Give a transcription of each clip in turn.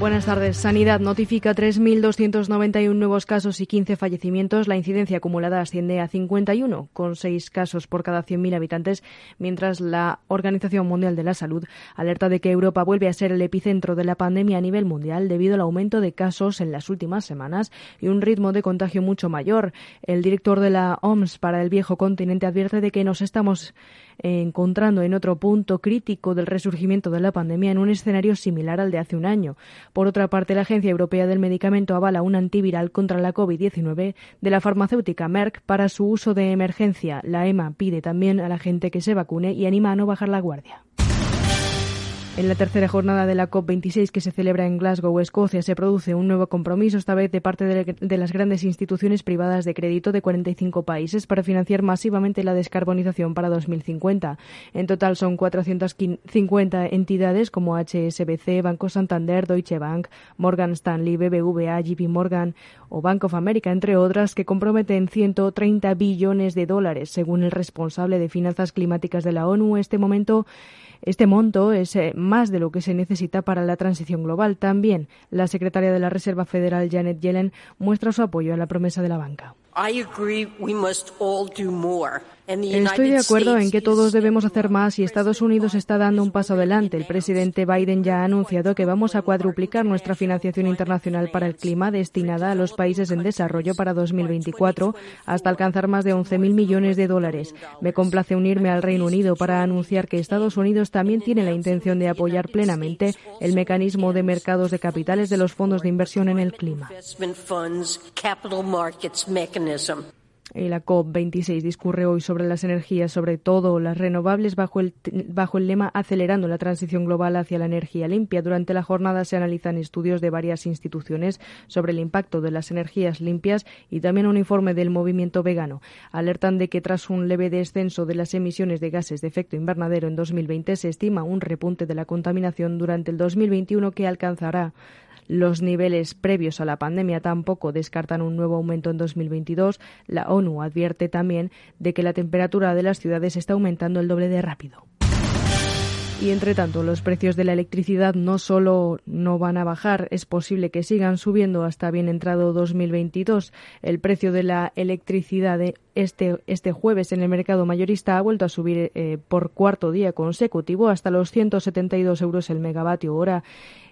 Buenas tardes. Sanidad notifica 3.291 nuevos casos y 15 fallecimientos. La incidencia acumulada asciende a 51, con 6 casos por cada 100.000 habitantes, mientras la Organización Mundial de la Salud alerta de que Europa vuelve a ser el epicentro de la pandemia a nivel mundial debido al aumento de casos en las últimas semanas y un ritmo de contagio mucho mayor. El director de la OMS para el viejo continente advierte de que nos estamos encontrando en otro punto crítico del resurgimiento de la pandemia en un escenario similar al de hace un año. Por otra parte, la Agencia Europea del Medicamento avala un antiviral contra la COVID-19 de la farmacéutica Merck para su uso de emergencia. La EMA pide también a la gente que se vacune y anima a no bajar la guardia. En la tercera jornada de la COP26 que se celebra en Glasgow, Escocia, se produce un nuevo compromiso, esta vez de parte de, las grandes instituciones privadas de crédito de 45 países para financiar masivamente la descarbonización para 2050. En total son 450 entidades como HSBC, Banco Santander, Deutsche Bank, Morgan Stanley, BBVA, JP Morgan o Bank of America, entre otras, que comprometen 130 billones de dólares. Según el responsable de finanzas climáticas de la ONU, este momento este monto es eh, más de lo que se necesita para la transición global. También la secretaria de la Reserva Federal, Janet Yellen, muestra su apoyo a la promesa de la banca. Estoy de acuerdo en que todos debemos hacer más y Estados Unidos está dando un paso adelante. El presidente Biden ya ha anunciado que vamos a cuadruplicar nuestra financiación internacional para el clima destinada a los países en desarrollo para 2024 hasta alcanzar más de 11.000 millones de dólares. Me complace unirme al Reino Unido para anunciar que Estados Unidos también tiene la intención de apoyar plenamente el mecanismo de mercados de capitales de los fondos de inversión en el clima. La COP26 discurre hoy sobre las energías, sobre todo las renovables, bajo el, bajo el lema Acelerando la transición global hacia la energía limpia. Durante la jornada se analizan estudios de varias instituciones sobre el impacto de las energías limpias y también un informe del movimiento vegano. Alertan de que tras un leve descenso de las emisiones de gases de efecto invernadero en 2020 se estima un repunte de la contaminación durante el 2021 que alcanzará los niveles previos a la pandemia tampoco descartan un nuevo aumento en 2022. La ONU advierte también de que la temperatura de las ciudades está aumentando el doble de rápido. Y entre tanto, los precios de la electricidad no solo no van a bajar, es posible que sigan subiendo hasta bien entrado 2022. El precio de la electricidad este, este jueves en el mercado mayorista ha vuelto a subir eh, por cuarto día consecutivo hasta los 172 euros el megavatio hora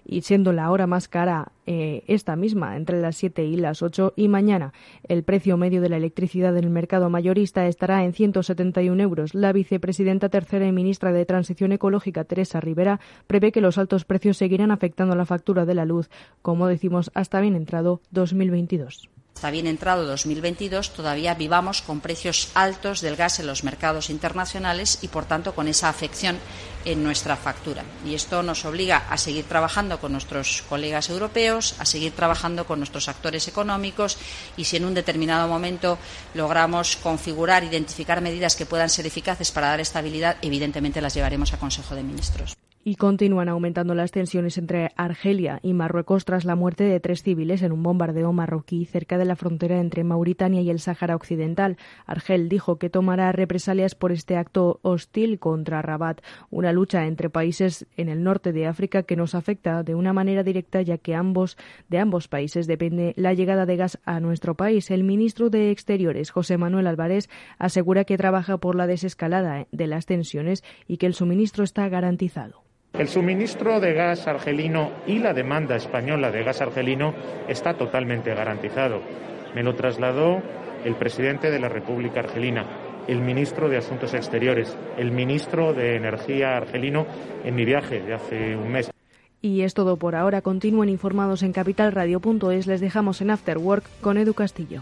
y siendo la hora más cara eh, esta misma, entre las 7 y las 8, y mañana el precio medio de la electricidad en el mercado mayorista estará en 171 euros. La vicepresidenta tercera y ministra de Transición Ecológica, Teresa Rivera, prevé que los altos precios seguirán afectando la factura de la luz, como decimos, hasta bien entrado 2022 está bien entrado 2022, todavía vivamos con precios altos del gas en los mercados internacionales y, por tanto, con esa afección en nuestra factura. Y esto nos obliga a seguir trabajando con nuestros colegas europeos, a seguir trabajando con nuestros actores económicos y si en un determinado momento logramos configurar, identificar medidas que puedan ser eficaces para dar estabilidad, evidentemente las llevaremos a Consejo de Ministros y continúan aumentando las tensiones entre Argelia y Marruecos tras la muerte de tres civiles en un bombardeo marroquí cerca de la frontera entre Mauritania y el Sáhara Occidental. Argel dijo que tomará represalias por este acto hostil contra Rabat, una lucha entre países en el norte de África que nos afecta de una manera directa ya que ambos de ambos países depende la llegada de gas a nuestro país. El ministro de Exteriores, José Manuel Álvarez, asegura que trabaja por la desescalada de las tensiones y que el suministro está garantizado. El suministro de gas argelino y la demanda española de gas argelino está totalmente garantizado. Me lo trasladó el presidente de la República Argelina, el ministro de Asuntos Exteriores, el ministro de Energía argelino en mi viaje de hace un mes. Y es todo por ahora. Continúen informados en capitalradio.es. Les dejamos en After Work con Edu Castillo.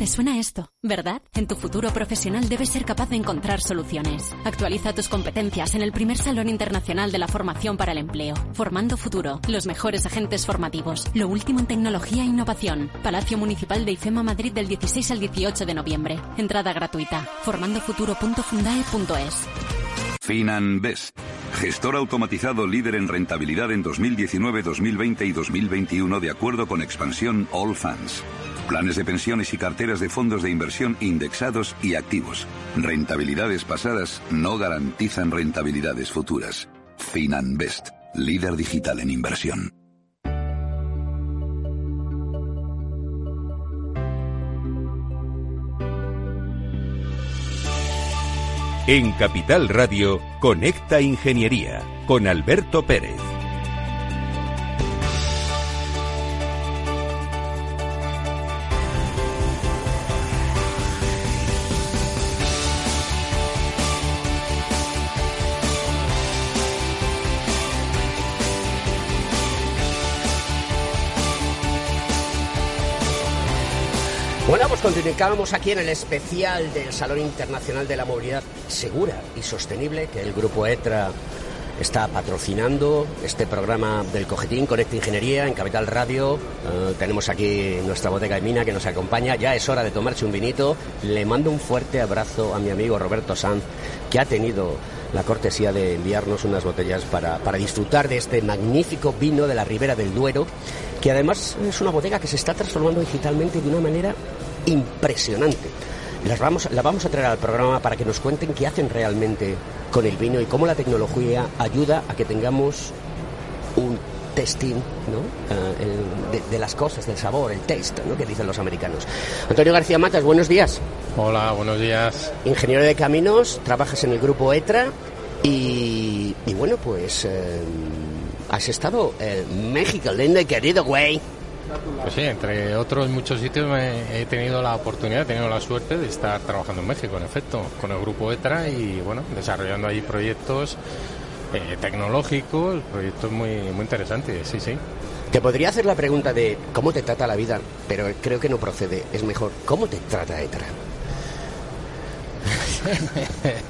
Te suena esto, ¿verdad? En tu futuro profesional debes ser capaz de encontrar soluciones. Actualiza tus competencias en el primer Salón Internacional de la Formación para el Empleo. Formando Futuro, los mejores agentes formativos, lo último en tecnología e innovación. Palacio Municipal de IFEMA Madrid del 16 al 18 de noviembre. Entrada gratuita. formandofuturo.fundae.es. FinanBest. Gestor automatizado líder en rentabilidad en 2019, 2020 y 2021 de acuerdo con expansión All Funds. Planes de pensiones y carteras de fondos de inversión indexados y activos. Rentabilidades pasadas no garantizan rentabilidades futuras. FinanBest, líder digital en inversión. En Capital Radio, Conecta Ingeniería con Alberto Pérez. Continuamos aquí en el especial del Salón Internacional de la Movilidad Segura y Sostenible que el Grupo ETRA está patrocinando este programa del Cojetín Conecta Ingeniería en Capital Radio. Eh, tenemos aquí nuestra bodega de mina que nos acompaña. Ya es hora de tomarse un vinito. Le mando un fuerte abrazo a mi amigo Roberto Sanz, que ha tenido la cortesía de enviarnos unas botellas para, para disfrutar de este magnífico vino de la Ribera del Duero, que además es una bodega que se está transformando digitalmente de una manera impresionante. Las vamos, a traer al programa para que nos cuenten qué hacen realmente con el vino y cómo la tecnología ayuda a que tengamos un testing ¿no? Eh, de, de, las cosas, del sabor, el taste, ¿no? que dicen los americanos. Antonio García Matas, buenos días. Hola, buenos días. Ingeniero de caminos, trabajas en el grupo ETRA y, y bueno, pues eh, has estado en México, lindo y querido, güey. Pues sí, entre otros muchos sitios me he tenido la oportunidad, he tenido la suerte de estar trabajando en México, en efecto, con el grupo ETRA y bueno, desarrollando allí proyectos eh, tecnológicos, proyectos muy, muy interesantes, sí, sí. Te podría hacer la pregunta de cómo te trata la vida, pero creo que no procede. Es mejor, ¿cómo te trata ETRA?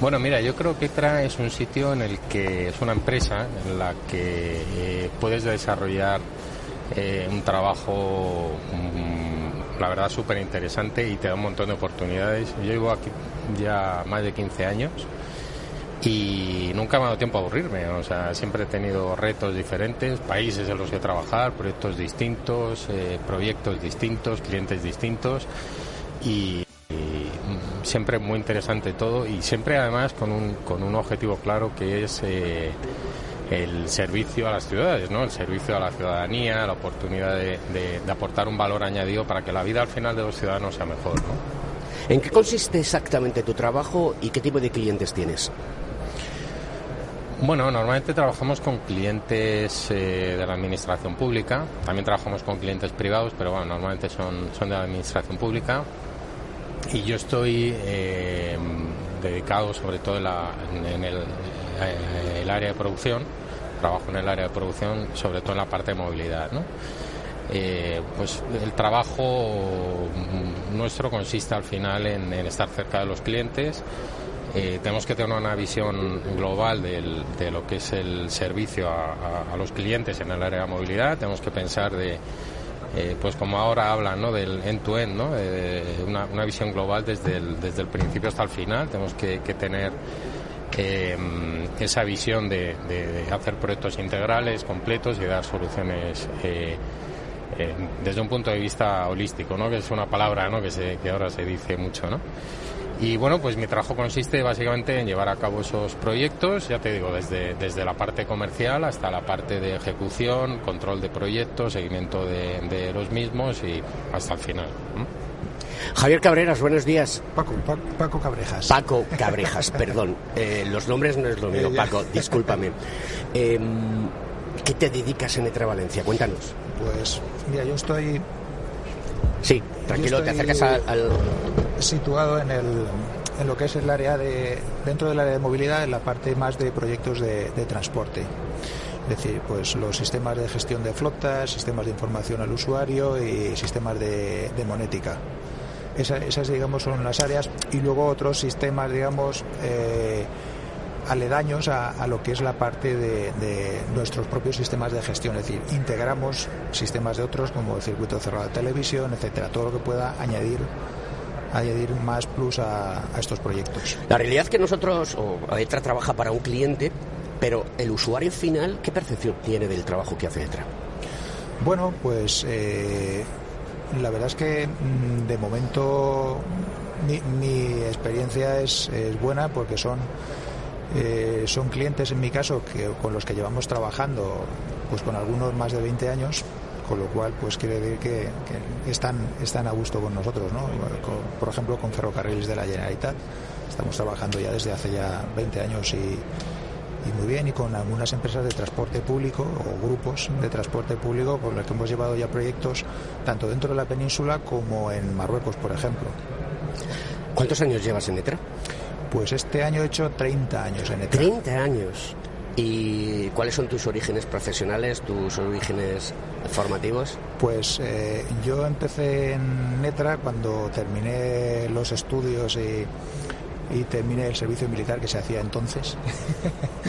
bueno, mira, yo creo que ETRA es un sitio en el que es una empresa en la que eh, puedes desarrollar eh, un trabajo, mm, la verdad, súper interesante y te da un montón de oportunidades. Yo llevo aquí ya más de 15 años y nunca me ha dado tiempo a aburrirme. O sea, siempre he tenido retos diferentes, países en los que trabajar, proyectos distintos, eh, proyectos distintos, clientes distintos y, siempre muy interesante todo y siempre además con un, con un objetivo claro que es eh, el servicio a las ciudades, ¿no? el servicio a la ciudadanía, la oportunidad de, de, de, aportar un valor añadido para que la vida al final de los ciudadanos sea mejor. ¿no? ¿En qué consiste exactamente tu trabajo y qué tipo de clientes tienes? Bueno, normalmente trabajamos con clientes eh, de la administración pública, también trabajamos con clientes privados, pero bueno, normalmente son, son de la administración pública. Y yo estoy eh, dedicado sobre todo en, la, en el, el, área de producción, trabajo en el área de producción, sobre todo en la parte de movilidad. Eh, pues el trabajo nuestro consiste al final en, estar cerca de los clientes, eh, tenemos que tener una visión global de lo que es el servicio a, los clientes en el área de movilidad. Tenemos que pensar de, eh, pues como ahora hablan, ¿no? del end-to-end, -end, ¿no? una, visión global desde el, desde el principio hasta el final. Tenemos que tener eh, esa visión de, de, hacer proyectos integrales, completos y dar soluciones. Eh, eh, desde un punto de vista holístico, ¿no? que es una palabra ¿no? que, se, que ahora se dice mucho. ¿no? Y bueno, pues mi trabajo consiste básicamente en llevar a cabo esos proyectos, ya te digo, desde, desde la parte comercial hasta la parte de ejecución, control de proyectos, seguimiento de, de los mismos y hasta el final. Javier Cabreras, buenos días. Paco, Paco, Paco Cabrejas. Paco Cabrejas, perdón. Eh, los nombres no es lo mío, Paco, discúlpame. Eh, ¿Qué te dedicas en Etra Valencia? Cuéntanos. Pues mira, yo estoy... Sí, tranquilo, te acercas al... Situado en, el, en lo que es el área de... dentro del área de movilidad, en la parte más de proyectos de, transporte. Es decir, pues los sistemas de gestión de flotas, sistemas de información al usuario y sistemas de, monética. Esas, digamos, son las áreas. Y luego otros sistemas, digamos, eh, aledaños a, lo que es la parte de, nuestros propios sistemas de gestión, es decir, integramos sistemas de otros como el circuito cerrado de televisión, etcétera, todo lo que pueda añadir añadir más plus a, estos proyectos. La realidad es que nosotros, o ETRA trabaja para un cliente, pero el usuario final, ¿qué percepción tiene del trabajo que hace ETRA? Bueno, pues eh, la verdad es que mm, de momento mi, experiencia es, es buena porque son eh, son clientes en mi caso que, con los que llevamos trabajando pues con algunos más de 20 años con lo cual pues quiere decir que, están están a gusto con nosotros ¿no? por ejemplo con ferrocarriles de la Generalitat estamos trabajando ya desde hace ya 20 años y, y muy bien y con algunas empresas de transporte público o grupos de transporte público con los que hemos llevado ya proyectos tanto dentro de la península como en Marruecos por ejemplo ¿Cuántos años llevas en ETRA? Pues este año he hecho 30 años en ETRA. 30 años. ¿Y cuáles son tus orígenes profesionales, tus orígenes formativos? Pues eh, yo empecé en ETRA cuando terminé los estudios y, terminé el servicio militar que se hacía entonces.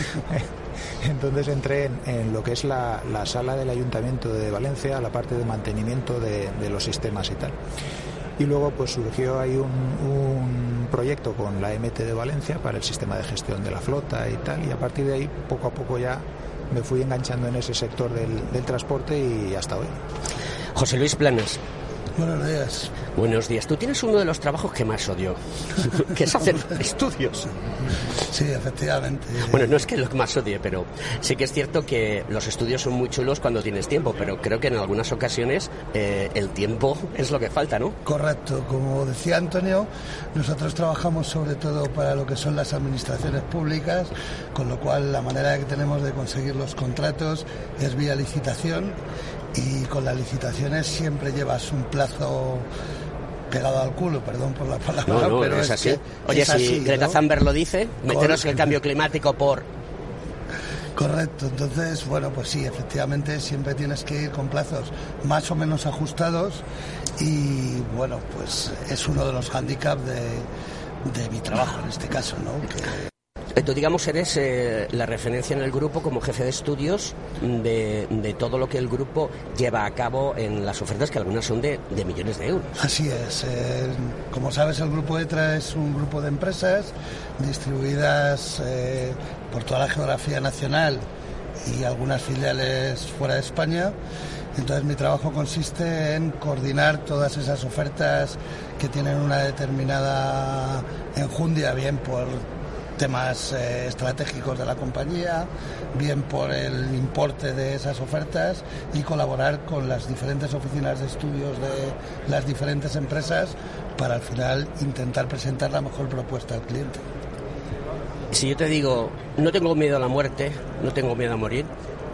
entonces entré en, lo que es la, sala del Ayuntamiento de Valencia, la parte de mantenimiento de, los sistemas y tal y luego pues surgió ahí un, proyecto con la MT de Valencia para el sistema de gestión de la flota y tal y a partir de ahí poco a poco ya me fui enganchando en ese sector del, del transporte y hasta hoy. José Luis Planes, Buenos días. Buenos días. Tú tienes uno de los trabajos que más odio, que es hacer estudios. Sí, efectivamente. Bueno, no es que lo que más odie, pero sí que es cierto que los estudios son muy chulos cuando tienes tiempo, pero creo que en algunas ocasiones eh, el tiempo es lo que falta, ¿no? Correcto. Como decía Antonio, nosotros trabajamos sobre todo para lo que son las administraciones públicas, con lo cual la manera que tenemos de conseguir los contratos es vía licitación y con las licitaciones siempre llevas un plazo pegado al culo, perdón por la palabra, pero es, así. Oye, si Greta Thunberg lo dice, meteros el cambio climático por Correcto, entonces, bueno, pues sí, efectivamente siempre tienes que ir con plazos más o menos ajustados y, bueno, pues es uno de los hándicaps de, de mi trabajo en este caso, ¿no? Tú, digamos, eres eh, la referencia en el grupo como jefe de estudios de, todo lo que el grupo lleva a cabo en las ofertas, que algunas son de, millones de euros. Así es. Eh, como sabes, el grupo ETRA es un grupo de empresas distribuidas eh, por toda la geografía nacional y algunas filiales fuera de España. Entonces mi trabajo consiste en coordinar todas esas ofertas que tienen una determinada enjundia, bien por temas eh, estratégicos de la compañía, bien por el importe de esas ofertas y colaborar con las diferentes oficinas de estudios de las diferentes empresas para al final intentar presentar la mejor propuesta al cliente. Si yo te digo, no tengo miedo a la muerte, no tengo miedo a morir,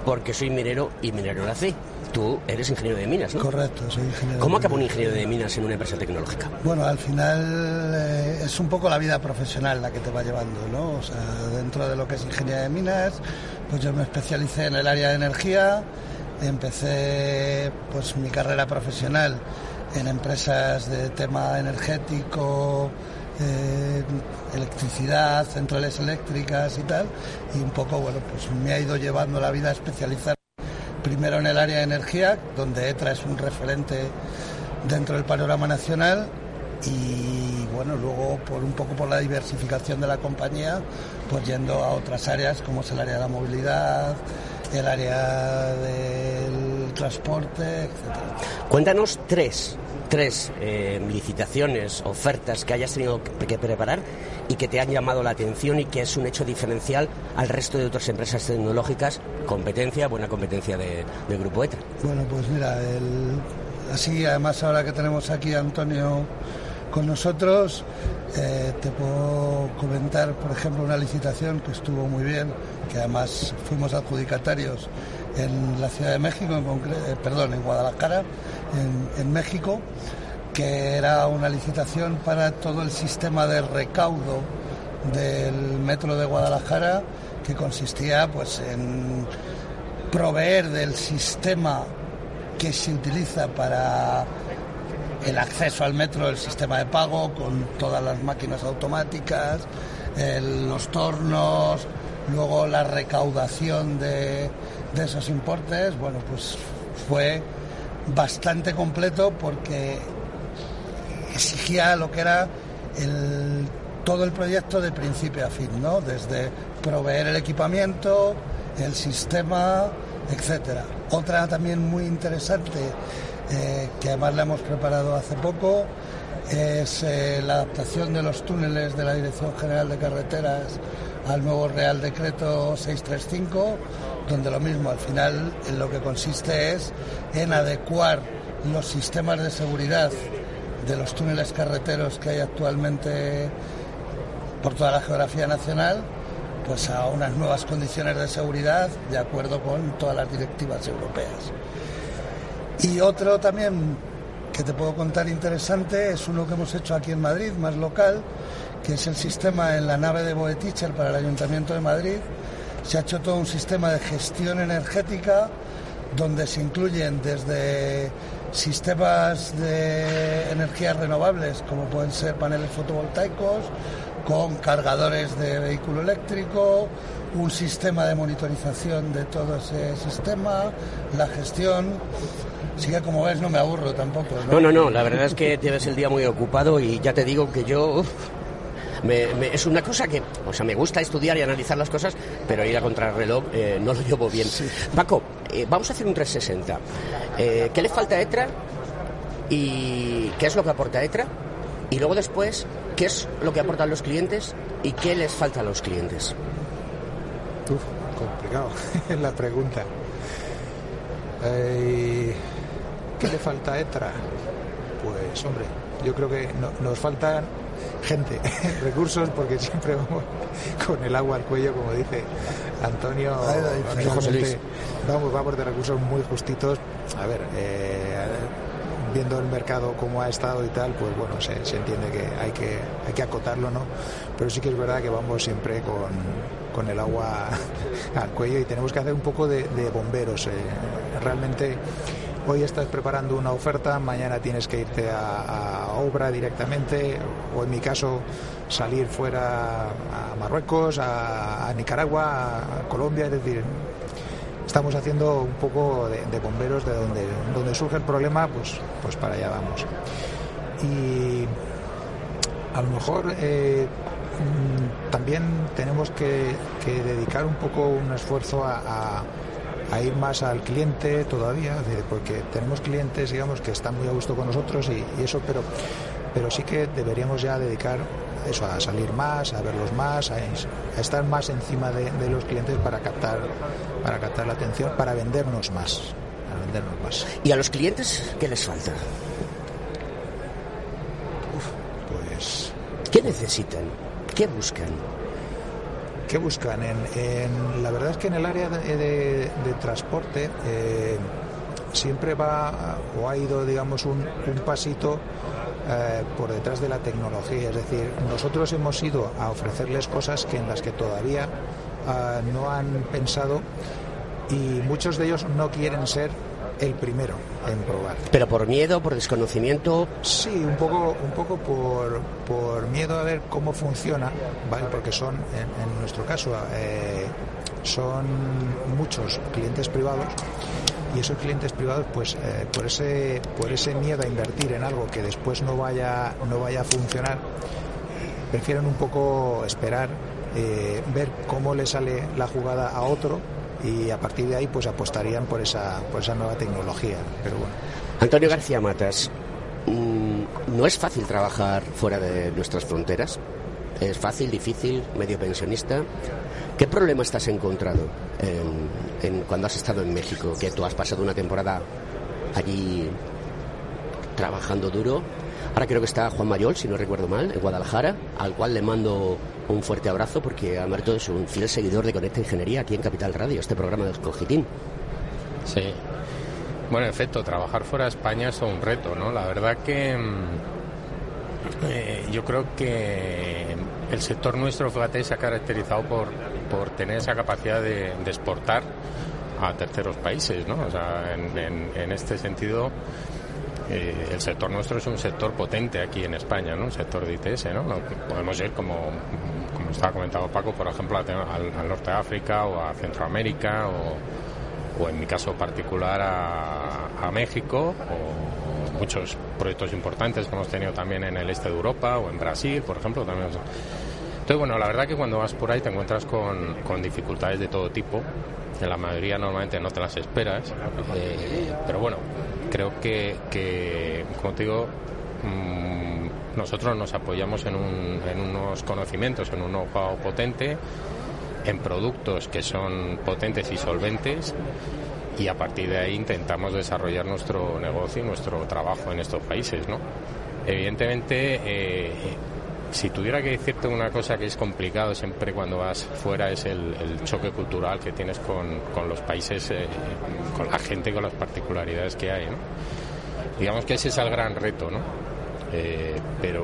porque soy minero y minero nací. Tú eres ingeniero de minas, ¿no? Correcto, soy ingeniero. ¿Cómo acaba un ingeniero de minas en una empresa tecnológica? Bueno, al final eh, es un poco la vida profesional la que te va llevando, ¿no? O sea, dentro de lo que es ingeniería de minas, pues yo me especialicé en el área de energía, empecé pues mi carrera profesional en empresas de tema energético, eh, electricidad, centrales eléctricas y tal, y un poco, bueno, pues me ha ido llevando la vida a especializar primero en el área de energía, donde ETRA es un referente dentro del panorama nacional y bueno, luego por un poco por la diversificación de la compañía, pues yendo a otras áreas como es el área de la movilidad, el área del transporte, etcétera. Cuéntanos tres tres eh, licitaciones, ofertas que hayas tenido que preparar y que te han llamado la atención y que es un hecho diferencial al resto de otras empresas tecnológicas, competencia, buena competencia de, del Grupo ETA. Bueno, pues mira, así además ahora que tenemos aquí a Antonio con nosotros, eh, te puedo comentar, por ejemplo, una licitación que estuvo muy bien, que además fuimos adjudicatarios en la Ciudad de México, en eh, perdón, en Guadalajara, en, México, que era una licitación para todo el sistema de recaudo del metro de Guadalajara, que consistía pues en proveer del sistema que se utiliza para el acceso al metro, el sistema de pago con todas las máquinas automáticas, los tornos, luego la recaudación de, esos importes, bueno, pues fue bastante completo porque exigía lo que era todo el proyecto de principio a fin, ¿no? Desde proveer el equipamiento, el sistema, etcétera. Otra también muy interesante, eh, que además la hemos preparado hace poco, es eh, la adaptación de los túneles de la Dirección General de Carreteras al nuevo Real Decreto 635, donde lo mismo, al final en lo que consiste es en adecuar los sistemas de seguridad de los túneles carreteros que hay actualmente por toda la geografía nacional pues a unas nuevas condiciones de seguridad de acuerdo con todas las directivas europeas. Y otro también que te puedo contar interesante es uno que hemos hecho aquí en Madrid, más local, que es el sistema en la nave de Boeticher para el Ayuntamiento de Madrid. Se ha hecho todo un sistema de gestión energética donde se incluyen desde sistemas de energías renovables, como pueden ser paneles fotovoltaicos, con cargadores de vehículo eléctrico, un sistema de monitorización de todo ese sistema, la gestión. Así que como ves no me aburro tampoco. No, no, no, la verdad es que tienes el día muy ocupado y ya te digo que yo... es una cosa que, o sea, me gusta estudiar y analizar las cosas, pero ir a contrarreloj eh, no lo llevo bien. Paco, eh, vamos a hacer un 360. Eh, ¿Qué le falta a ETRA y qué es lo que aporta ETRA? Y luego después, ¿qué es lo que aportan los clientes y qué les falta a los clientes? Uf, complicado la pregunta. Eh, ¿Qué le falta a ETRA? Pues hombre, yo creo que nos faltan gente, recursos, porque siempre vamos con el agua al cuello, como dice Antonio. Vamos, vamos de recursos muy justitos. A ver, eh, viendo el mercado como ha estado y tal, pues bueno, se, entiende que hay, que hay que acotarlo, ¿no? Pero sí que es verdad que vamos siempre con, el agua al cuello y tenemos que hacer un poco de, bomberos. Eh. Realmente hoy estás preparando una oferta, mañana tienes que irte a, obra directamente, o en mi caso salir fuera a Marruecos, a, Nicaragua, a Colombia, es decir, estamos haciendo un poco de, bomberos de donde, donde surge el problema, pues, pues para allá vamos. Y a lo mejor eh, mm, también tenemos que, dedicar un poco un esfuerzo a, ir más al cliente todavía, porque tenemos clientes, digamos, que están muy a gusto con nosotros y, eso, pero, pero sí que deberíamos ya dedicar eso, a salir más, a verlos más, a, estar más encima de, los clientes para captar, para captar la atención, para vendernos más, para vendernos más. ¿Y a los clientes qué les falta? pues... ¿Qué necesitan? ¿Qué buscan? ¿Qué buscan? En, la verdad es que en el área de, transporte eh, siempre va o ha ido, digamos, un, pasito eh, por detrás de la tecnología. Es decir, nosotros hemos ido a ofrecerles cosas que en las que todavía eh, no han pensado y muchos de ellos no quieren ser el primero en probar. ¿Pero por miedo, por desconocimiento? Sí, un poco, un poco por, por miedo a ver cómo funciona, ¿vale? Porque son, en, nuestro caso, eh, son muchos clientes privados y esos clientes privados pues eh, por ese por ese miedo a invertir en algo que después no vaya no vaya a funcionar prefieren un poco esperar eh, ver cómo le sale la jugada a otro y a partir de ahí pues apostarían por esa por esa nueva tecnología Antonio García Matas mm, no es fácil trabajar fuera de nuestras fronteras es fácil difícil medio pensionista ¿Qué problemas te has encontrado en, cuando has estado en México? Que tú has pasado una temporada allí trabajando duro. Ahora creo que está Juan Mayol, si no recuerdo mal, en Guadalajara, al cual le mando un fuerte abrazo porque Alberto es un fiel seguidor de Conecta Ingeniería aquí en Capital Radio, este programa de Cogitín. Sí. Bueno, en efecto, trabajar fuera de España es un reto, ¿no? La verdad que mm, eh, yo creo que el sector nuestro, fíjate, se ha caracterizado por, por tener esa capacidad de, exportar a terceros países, ¿no? O sea, en, este sentido, eh, el sector nuestro es un sector potente aquí en España, ¿no? Un sector de ITS, ¿no? Podemos ir, como, como estaba comentando Paco, por ejemplo, al, al norte de África o a Centroamérica o o en mi caso particular a, México o muchos proyectos importantes que hemos tenido también en el este de Europa o en Brasil, por ejemplo. También. Entonces, bueno, la verdad que cuando vas por ahí te encuentras con, con dificultades de todo tipo. En la mayoría normalmente no te las esperas. Eh, pero bueno, creo que, que como te digo, mm, nosotros nos apoyamos en, un, en unos conocimientos, en un know-how potente en productos que son potentes y solventes y a partir de ahí intentamos desarrollar nuestro negocio y nuestro trabajo en estos países, ¿no? Evidentemente, eh, si tuviera que decirte una cosa que es complicado siempre cuando vas fuera es el, choque cultural que tienes con, los países, eh, con la gente, con las particularidades que hay. Digamos que ese es el gran reto, ¿no? Eh, pero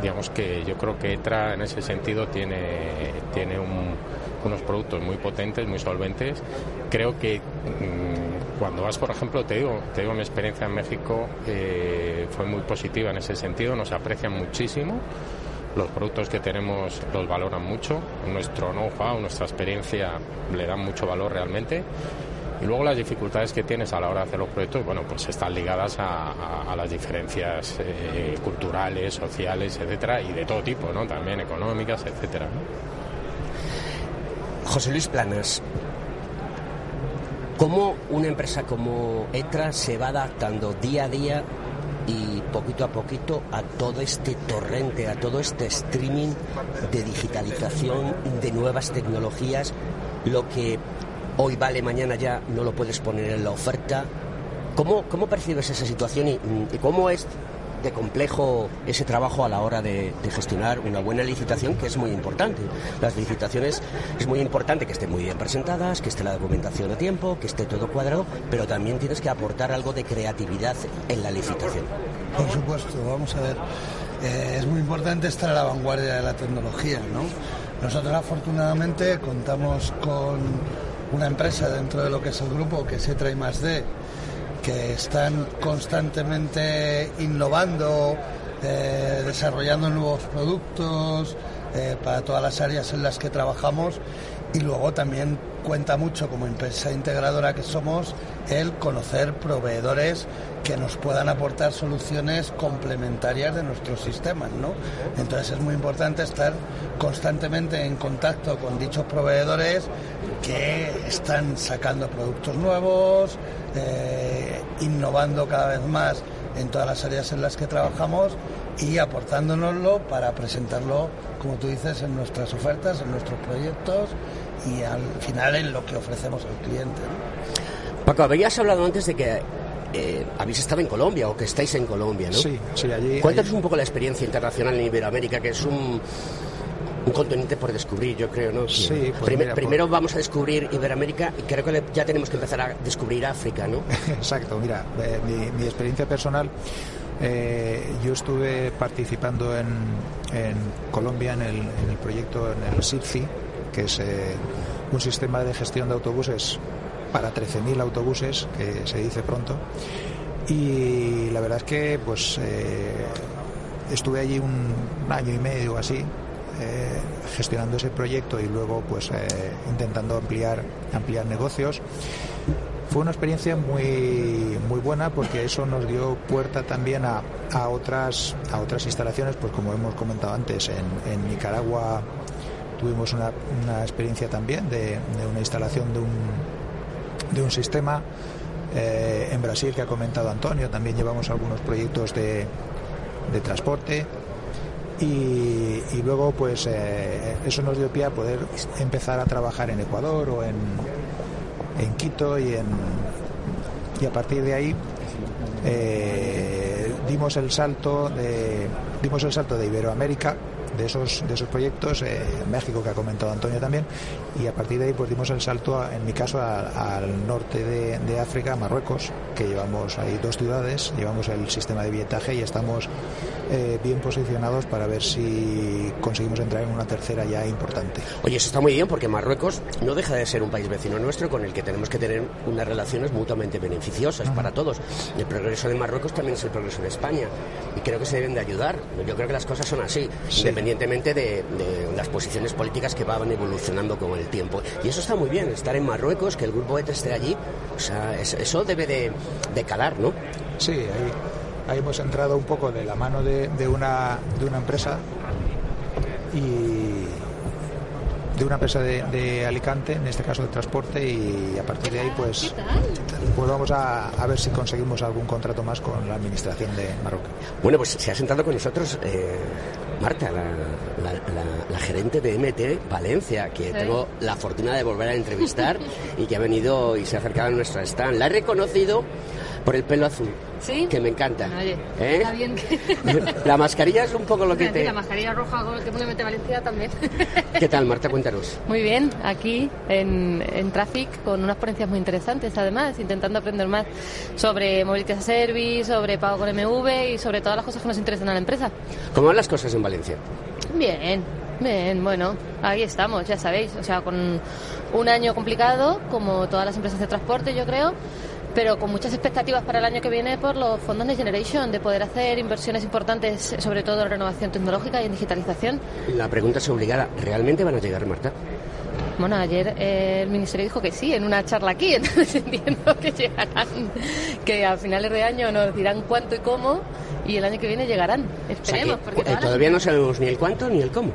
digamos que yo creo que ETRA en ese sentido tiene, tiene unos productos muy potentes, muy solventes. Creo que mm, cuando vas, por ejemplo, te digo, te digo mi experiencia en México eh, fue muy positiva en ese sentido, nos aprecian muchísimo. Los productos que tenemos los valoran mucho, nuestro know-how, nuestra experiencia le dan mucho valor realmente y luego las dificultades que tienes a la hora de hacer los proyectos, bueno, pues están ligadas a, las diferencias eh, culturales, sociales, etcétera, y de todo tipo, ¿no? También económicas, etcétera. José Luis Planas, ¿cómo una empresa como ETRA se va adaptando día a día y poquito a poquito a todo este torrente, a todo este streaming de digitalización, de nuevas tecnologías, lo que hoy vale, mañana ya no lo puedes poner en la oferta. ¿Cómo, cómo percibes esa situación y, cómo es de complejo ese trabajo a la hora de, gestionar una buena licitación, que es muy importante. Las licitaciones es muy importante que estén muy bien presentadas, que esté la documentación a tiempo, que esté todo cuadrado, pero también tienes que aportar algo de creatividad en la licitación. Por supuesto, vamos a ver. Eh, es muy importante estar a la vanguardia de la tecnología, ¿no? Nosotros afortunadamente contamos con una empresa dentro de lo que es el grupo, que es ETRA y más D, que están constantemente innovando, eh, desarrollando nuevos productos eh, para todas las áreas en las que trabajamos y luego también cuenta mucho como empresa integradora que somos el conocer proveedores que nos puedan aportar soluciones complementarias de nuestros sistemas, ¿no? Entonces es muy importante estar constantemente en contacto con dichos proveedores que están sacando productos nuevos, eh, innovando cada vez más en todas las áreas en las que trabajamos y aportándonoslo para presentarlo, como tú dices, en nuestras ofertas, en nuestros proyectos y al final en lo que ofrecemos al cliente. Paco, habías hablado antes de que eh, habéis estado en Colombia o que estáis en Colombia, ¿no? Sí, sí, allí. Cuéntanos un poco la experiencia internacional en Iberoamérica, que es un, un continente por descubrir, yo creo, ¿no? Sí, pues Primero vamos a descubrir Iberoamérica y creo que ya tenemos que empezar a descubrir África, ¿no? Exacto, mira, eh, mi, experiencia personal. Eh, yo estuve participando en, en Colombia en el, proyecto, en el SITFI, que es un sistema de gestión de autobuses para 13.000 autobuses, que se dice pronto. Y la verdad es que pues eh, estuve allí un, año y medio así eh, gestionando ese proyecto y luego pues eh, intentando ampliar ampliar negocios fue una experiencia muy muy buena porque eso nos dio puerta también a, a otras a otras instalaciones pues como hemos comentado antes en, en Nicaragua tuvimos una, una experiencia también de, de, una instalación de un de un sistema. Eh, en Brasil, que ha comentado Antonio, también llevamos algunos proyectos de, de transporte. Y, luego, pues eh, eso nos dio pie a poder empezar a trabajar en Ecuador o en, en Quito y, en, y a partir de ahí eh, dimos el salto de dimos el salto de Iberoamérica de esos, de esos proyectos, eh, México que ha comentado Antonio también, y a partir de ahí pues dimos el salto, en mi caso, al norte de, de, África, Marruecos, que llevamos ahí dos ciudades, llevamos el sistema de billetaje y estamos eh, bien posicionados para ver si conseguimos entrar en una tercera ya importante. Oye, eso está muy bien porque Marruecos no deja de ser un país vecino nuestro con el que tenemos que tener unas relaciones mutuamente beneficiosas para todos. El progreso de Marruecos también es el progreso de España y creo que se deben de ayudar. Yo creo que las cosas son así, independientemente de, las posiciones políticas que van evolucionando con el tiempo. Y eso está muy bien, estar en Marruecos, que el grupo ETA esté allí, o sea, eso debe de, de calar, ¿no? Sí, ahí ahí hemos entrado un poco de la mano de, una, de una empresa y de una empresa de, Alicante, en este caso de transporte, y a partir de ahí pues, pues vamos a, ver si conseguimos algún contrato más con la administración de Marruecos. Bueno, pues se ha sentado con nosotros eh, Marta, la, gerente de MT Valencia, que tengo la fortuna de volver a entrevistar y que ha venido y se ha acercado a nuestra stand. La he reconocido por el pelo azul. ¿Sí? Que me encanta. Oye, ¿Eh? está bien La mascarilla es un poco lo que te... La mascarilla roja que pone Valencia también. ¿Qué tal, Marta? Cuéntanos. Muy bien, aquí en, en Traffic con unas ponencias muy interesantes además, intentando aprender más sobre Mobility as a Service, sobre pago con MV y sobre todas las cosas que nos interesan a la empresa. ¿Cómo van las cosas en Valencia? Bien, bien, bueno, ahí estamos, ya sabéis, o sea, con un año complicado, como todas las empresas de transporte, yo creo, pero con muchas expectativas para el año que viene por los fondos de Generation, de poder hacer inversiones importantes, sobre todo en renovación tecnológica y en digitalización. La pregunta es obligada, ¿realmente van a llegar, Marta? Bueno, ayer eh, el Ministerio dijo que sí, en una charla aquí, entonces entiendo que llegarán, que a finales de año nos dirán cuánto y cómo, y el año que viene llegarán. Esperemos. porque eh, todavía no sabemos ni el cuánto ni el cómo.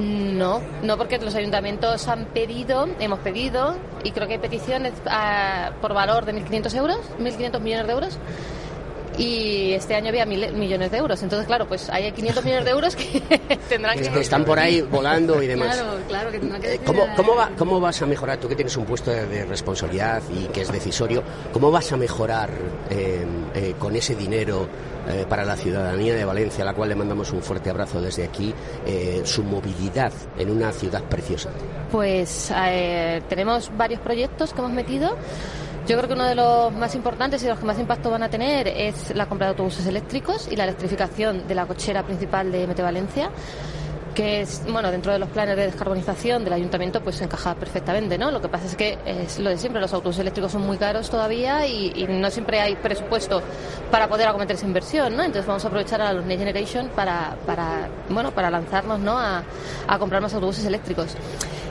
No, no porque los ayuntamientos han pedido, hemos pedido, y creo que hay peticiones ah, por valor de 1.500 euros, 1.500 millones de euros, y este año había mil millones de euros. Entonces, claro, pues hay 500 millones de euros que tendrán que... están por ahí volando y demás. Claro, claro, que tendrán que... Eh, ¿Cómo, cómo, va, ¿Cómo vas a mejorar, tú que tienes un puesto de, responsabilidad y que es decisorio, cómo vas a mejorar eh, eh, con ese dinero para la ciudadanía de Valencia, a la cual le mandamos un fuerte abrazo desde aquí, su movilidad en una ciudad preciosa? Pues tenemos varios proyectos que hemos metido. Yo creo que uno de los más importantes y los que más impacto van a tener es la compra de autobuses eléctricos y la electrificación de la cochera principal de Mete Valencia que es, bueno, dentro de los planes de descarbonización del ayuntamiento, pues encaja perfectamente, ¿no? Lo que pasa es que es lo de siempre, los autobuses eléctricos son muy caros todavía y, no siempre hay presupuesto para poder acometer esa inversión, ¿no? Entonces vamos a aprovechar a los Next Generation para, para bueno, para lanzarnos, ¿no? A comprar más autobuses eléctricos.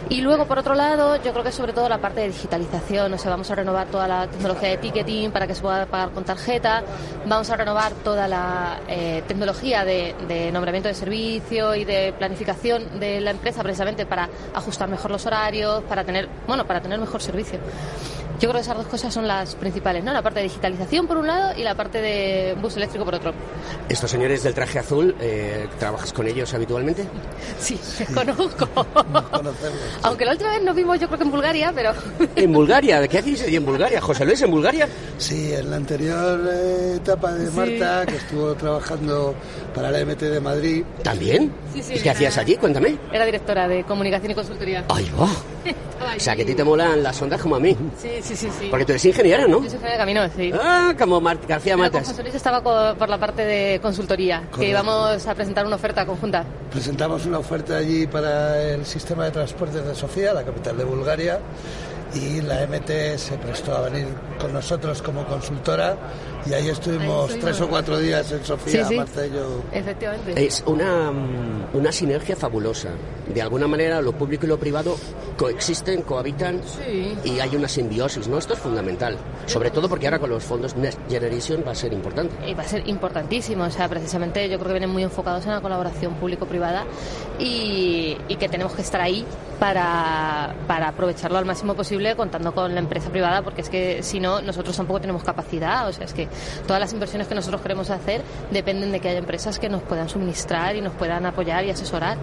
Y luego, por otro lado, yo creo que sobre todo la parte de digitalización, o sea, vamos a renovar toda la tecnología de ticketing para que se pueda pagar con tarjeta, vamos a renovar toda la eh, tecnología de, nombramiento de servicio y de planificación de la empresa precisamente para ajustar mejor los horarios, para tener, bueno, para tener mejor servicio. Yo creo que esas dos cosas son las principales, ¿no? La parte de digitalización por un lado y la parte de bus eléctrico por otro. Estos señores del traje azul, eh, ¿trabajas con ellos habitualmente? Sí, conozco. Aunque la última vez nos vimos yo creo que en Bulgaria, pero... ¿En Bulgaria? ¿Qué hacéis allí en Bulgaria? ¿José Luis en Bulgaria? Sí, en la anterior eh, etapa de Marta, que estuvo trabajando para la MT de Madrid. ¿También? Sí, sí. ¿Y qué hacías allí? Cuéntame. Era directora de comunicación y consultoría. ¡Ay, va! o sea, que a ti te molan las ondas como a mí. Sí, sí, sí. sí. Porque tú eres ingeniera, ¿no? Yo soy ingeniera de camino, sí. Ah, como García Matas. José Luis estaba por la parte de consultoría, que íbamos a presentar una oferta conjunta. Presentamos una oferta allí para el sistema de transportes de Sofía, la capital de Bulgaria, y la MT se prestó a venir con nosotros como consultora y ahí estuvimos tres o cuatro días en Sofía, sí. Efectivamente. Es una, una sinergia fabulosa. De alguna manera lo público y lo privado coexisten, cohabitan y hay una simbiosis, ¿no? Esto es fundamental. Sobre todo porque ahora con los fondos Next Generation va a ser importante. Y va a ser importantísimo. O sea, precisamente yo creo que vienen muy enfocados en la colaboración público-privada y, y que tenemos que estar ahí para, para aprovecharlo al máximo posible contando con la empresa privada porque es que si no nosotros tampoco tenemos capacidad. O sea, es que todas las inversiones que nosotros queremos hacer dependen de que haya empresas que nos puedan suministrar y nos puedan apoyar y asesorar.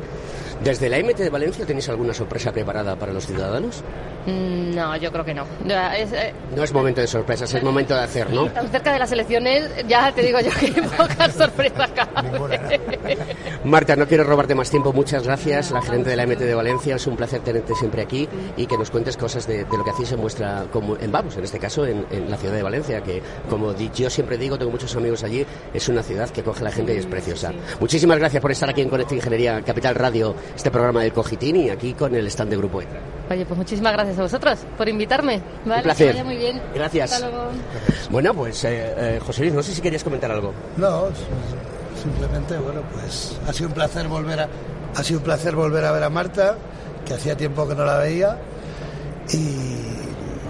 ¿Desde la MT de Valencia tenéis alguna sorpresa preparada para los ciudadanos? Mm, no, yo creo que no. Eh, no es momento de sorpresas, es momento de hacer, ¿no? Tan cerca de las elecciones, ya te digo yo que pocas sorpresas Marta, no quiero robarte más tiempo. Muchas gracias, la gerente de la MT de Valencia. Es un placer tenerte siempre aquí y que nos cuentes cosas de, lo que hacéis en vuestra, en Vamos, en este caso en, la ciudad de Valencia, que como yo siempre digo, tengo muchos amigos allí, es una ciudad que coge a la gente y es preciosa. Muchísimas gracias por estar aquí en Conecta Ingeniería Capital Radio, este programa del Cogitín y aquí con el stand de Grupo ETRA. Oye, pues muchísimas gracias a vosotros por invitarme. Un placer. Que vaya muy bien. Gracias. Hasta luego. Bueno, pues eh, eh, José Luis, no sé si querías comentar algo. No, simplemente, bueno, pues ha sido un placer volver a, ha sido un placer volver a ver a Marta, que hacía tiempo que no la veía. Y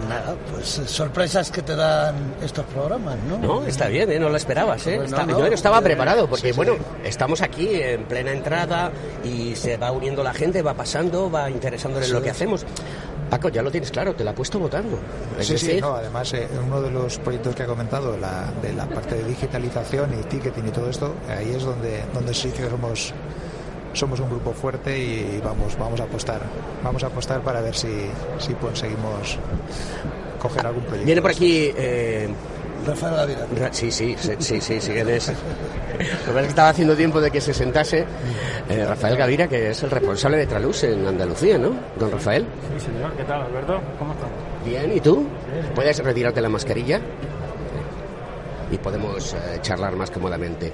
nada, pues eh, sorpresas que te dan estos programas, ¿no? No, está bien, ¿eh? no lo esperabas, ¿eh? yo no estaba preparado, porque bueno, estamos aquí en plena entrada y se va uniendo la gente, va pasando, va interesándole en lo que hacemos. Paco, ya lo tienes claro, te la he puesto votando. sí, sí, no, además, eh, uno de los proyectos que ha comentado, la, de la parte de digitalización y ticketing y todo esto, ahí es donde, donde sí que somos somos un grupo fuerte y vamos, vamos a apostar. Vamos a apostar para ver si, si conseguimos coger algún proyecto. Viene por aquí. Eh... Rafael Gavira. Sí, sí, sí, sí, sí, sí que Lo que es que estaba haciendo tiempo de que se sentase eh, Rafael Gavira, que es el responsable de Traluz en Andalucía, ¿no? Don Rafael. Sí, señor. ¿Qué tal, Alberto? ¿Cómo estás? Bien, ¿y tú? ¿Puedes retirarte la mascarilla? Y podemos eh, charlar más cómodamente.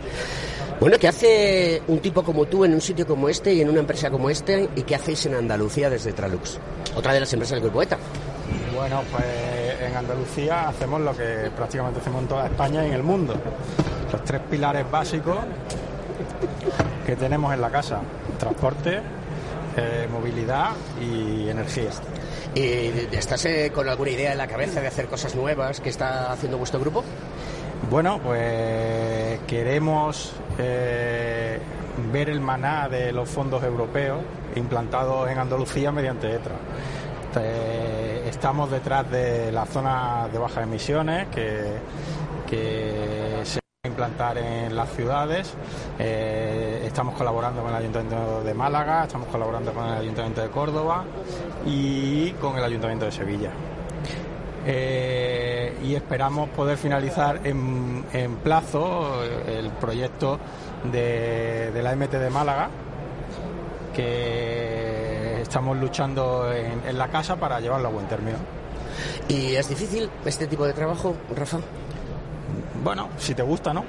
Bueno, ¿qué hace un tipo como tú en un sitio como este y en una empresa como este? ¿Y qué hacéis en Andalucía desde Tralux? Otra de las empresas del Grupo ETA. Bueno, pues en Andalucía hacemos lo que prácticamente hacemos en toda España y en el mundo. Los tres pilares básicos que tenemos en la casa. Transporte, eh, movilidad y energía. ¿Y estás eh, con alguna idea en la cabeza de hacer cosas nuevas que está haciendo vuestro grupo? Bueno, pues queremos eh, ver el maná de los fondos europeos implantados en Andalucía mediante ETRA. Estamos detrás de la zona de bajas emisiones que, se va a implantar en las ciudades. Eh, estamos colaborando con el Ayuntamiento de Málaga, estamos colaborando con el Ayuntamiento de Córdoba y con el Ayuntamiento de Sevilla. Eh, y esperamos poder finalizar en, plazo eh, el proyecto de, la MT de Málaga, que estamos luchando en, la casa para llevarlo a buen término. ¿Y es difícil este tipo de trabajo, Rafa? Bueno, si te gusta, ¿no?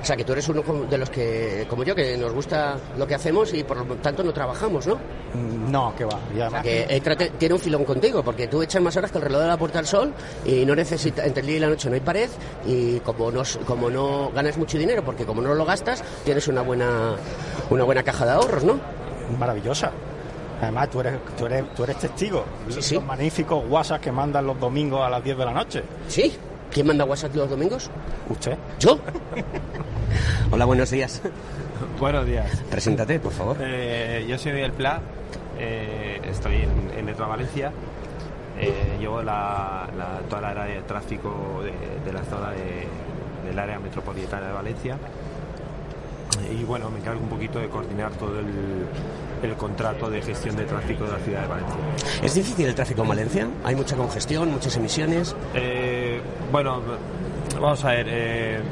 O sea, que tú eres uno de los que, como yo, que nos gusta lo que hacemos y por lo tanto no trabajamos, ¿no? Mm, no, que va. que tiene un filón contigo, porque tú echas más horas que el reloj de la Puerta del Sol y no necesitas, entre el día y la noche no hay pared y como no, como no ganas mucho dinero, porque como no lo gastas, tienes una buena, una buena caja de ahorros, ¿no? Maravillosa. Además, tú eres, tú eres, tú eres testigo. Sí, sí. Los magníficos WhatsApp que mandan los domingos a las 10 de la noche. Sí. ¿Quién manda WhatsApp los domingos? ¿Usted? ¿Yo? Hola, buenos días. Buenos días. Preséntate, por favor. Eh, yo soy Miguel Pla, eh, estoy en, en Metro Valencia. Eh, llevo la, toda la área de tráfico de, la zona del área metropolitana de Valencia. Y bueno, me encargo un poquito de coordinar todo el, contrato de gestión de tráfico de la ciudad de Valencia. ¿Es difícil el tráfico en Valencia? ¿Hay mucha congestión, muchas emisiones? bueno, vamos a ver.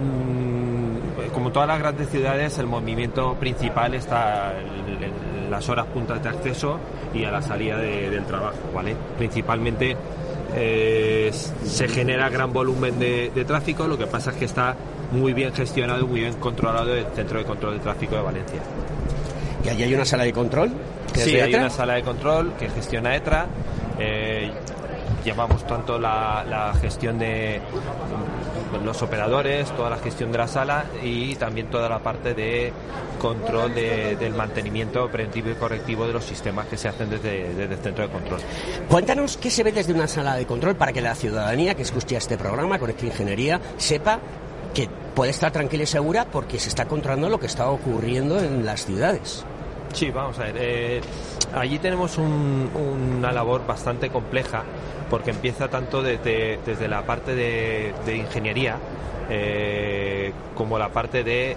Mm, como todas las grandes ciudades, el movimiento principal está en, las horas puntas de acceso y a la salida del trabajo, ¿vale? Principalmente eh, se genera gran volumen de, tráfico, lo que pasa es que está muy bien gestionado, muy bien controlado el Centro de Control de Tráfico de Valencia. ¿Y allí hay una sala de control? Sí, hay una sala de control que gestiona ETRA. Eh, llevamos tanto la, gestión de los operadores, toda la gestión de la sala y también toda la parte de control del mantenimiento preventivo y correctivo de los sistemas que se hacen desde, el centro de control. Cuéntanos qué se ve desde una sala de control para que la ciudadanía que escuche este programa, con esta Ingeniería, sepa que puede estar tranquila y segura porque se está controlando lo que está ocurriendo en las ciudades. Sí, vamos a ver. Eh, allí tenemos una labor bastante compleja porque empieza tanto desde, la parte de, ingeniería eh, como la parte de,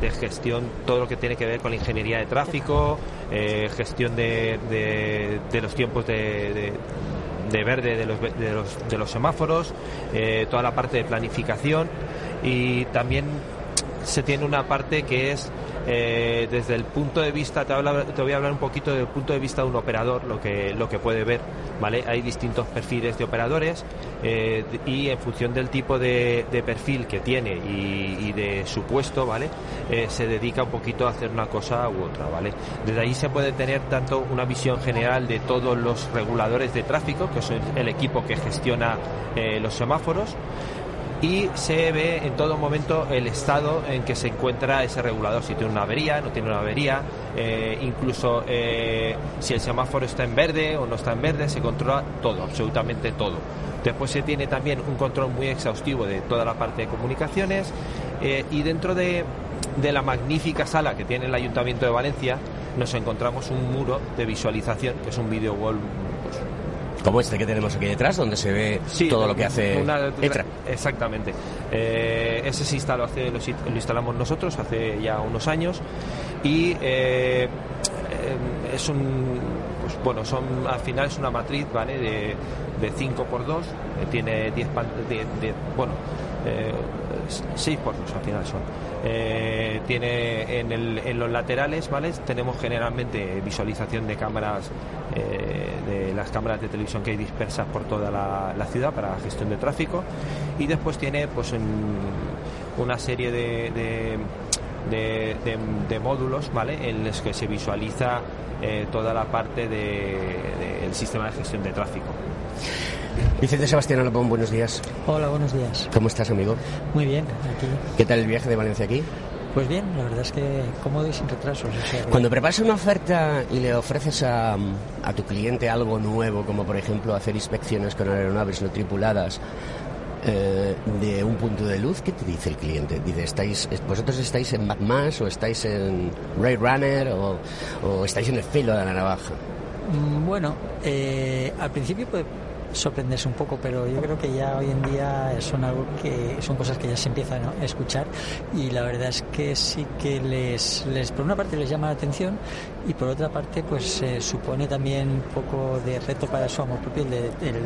de, gestión, todo lo que tiene que ver con la ingeniería de tráfico, eh, gestión de, los tiempos de, de verde de los, semáforos, eh, toda la parte de planificación y también se tiene una parte que es eh, desde el punto de vista, te, voy a hablar un poquito desde el punto de vista de un operador, lo que, lo que puede ver, ¿vale? Hay distintos perfiles de operadores eh, y en función del tipo de, perfil que tiene y, de su puesto, ¿vale? Eh, se dedica un poquito a hacer una cosa u otra, ¿vale? Desde ahí se puede tener tanto una visión general de todos los reguladores de tráfico, que son el equipo que gestiona los semáforos, y se ve en todo momento el estado en que se encuentra ese regulador, si tiene una avería, no tiene una avería, eh, incluso eh, si el semáforo está en verde o no está en verde, se controla todo, absolutamente todo. Después se tiene también un control muy exhaustivo de toda la parte de comunicaciones eh, y dentro de, de la magnífica sala que tiene el Ayuntamiento de Valencia nos encontramos un muro de visualización, que es un video wall como este que tenemos aquí detrás, donde se ve todo lo que hace Exactamente. Eh, ese se instaló hace, lo, instalamos nosotros hace ya unos años y eh, eh, es un pues, bueno son al final es una matriz vale de, de 5 por 2 tiene 10 de, bueno 6 por 2 al final son eh, tiene en, el, en, los laterales, ¿vale? Tenemos generalmente visualización de cámaras, eh, de las cámaras de televisión que hay dispersas por toda la, ciudad para gestión de tráfico y después tiene pues una serie de, de, módulos, ¿vale? En los que se visualiza eh, toda la parte del sistema de gestión de tráfico. Vicente Sebastián Alapón, buenos días. Hola, buenos días. ¿Cómo estás, amigo? Muy bien, aquí. ¿Qué tal el viaje de Valencia aquí? Pues bien, la verdad es que cómodo y sin retrasos. Cuando preparas una oferta y le ofreces a, a, tu cliente algo nuevo, como por ejemplo hacer inspecciones con aeronaves no tripuladas, eh, de un punto de luz, ¿qué te dice el cliente? Dice, ¿estáis, ¿vosotros estáis en Mad Max o estáis en Ray Runner o, o estáis en el filo de la navaja? Mm, bueno, eh, al principio puede sorprenderse un poco, pero yo creo que ya hoy en día son algo que son cosas que ya se empiezan a escuchar. Y la verdad es que sí que les, les por una parte les llama la atención y por otra parte pues supone también un poco de reto para su amor propio el, el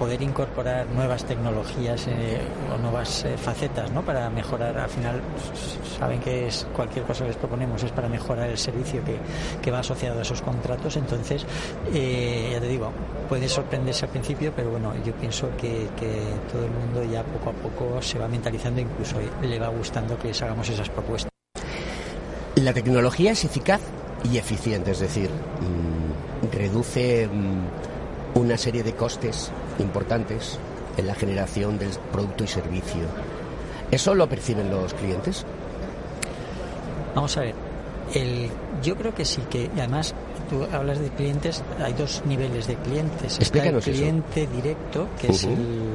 poder incorporar nuevas tecnologías eh, o nuevas eh, facetas ¿no? para mejorar. Al final saben que es cualquier cosa que les proponemos es para mejorar el servicio que, que va asociado a esos contratos. Entonces, eh, ya te digo, puede sorprenderse al principio, pero bueno, yo pienso que, que todo el mundo ya poco a poco se va mentalizando, incluso le va gustando que les hagamos esas propuestas. La tecnología es eficaz y eficiente, es decir, mm, reduce mm, una serie de costes importantes en la generación del producto y servicio. ¿Eso lo perciben los clientes? Vamos a ver, el, yo creo que sí, que además tú hablas de clientes, hay dos niveles de clientes. Está el cliente directo, que es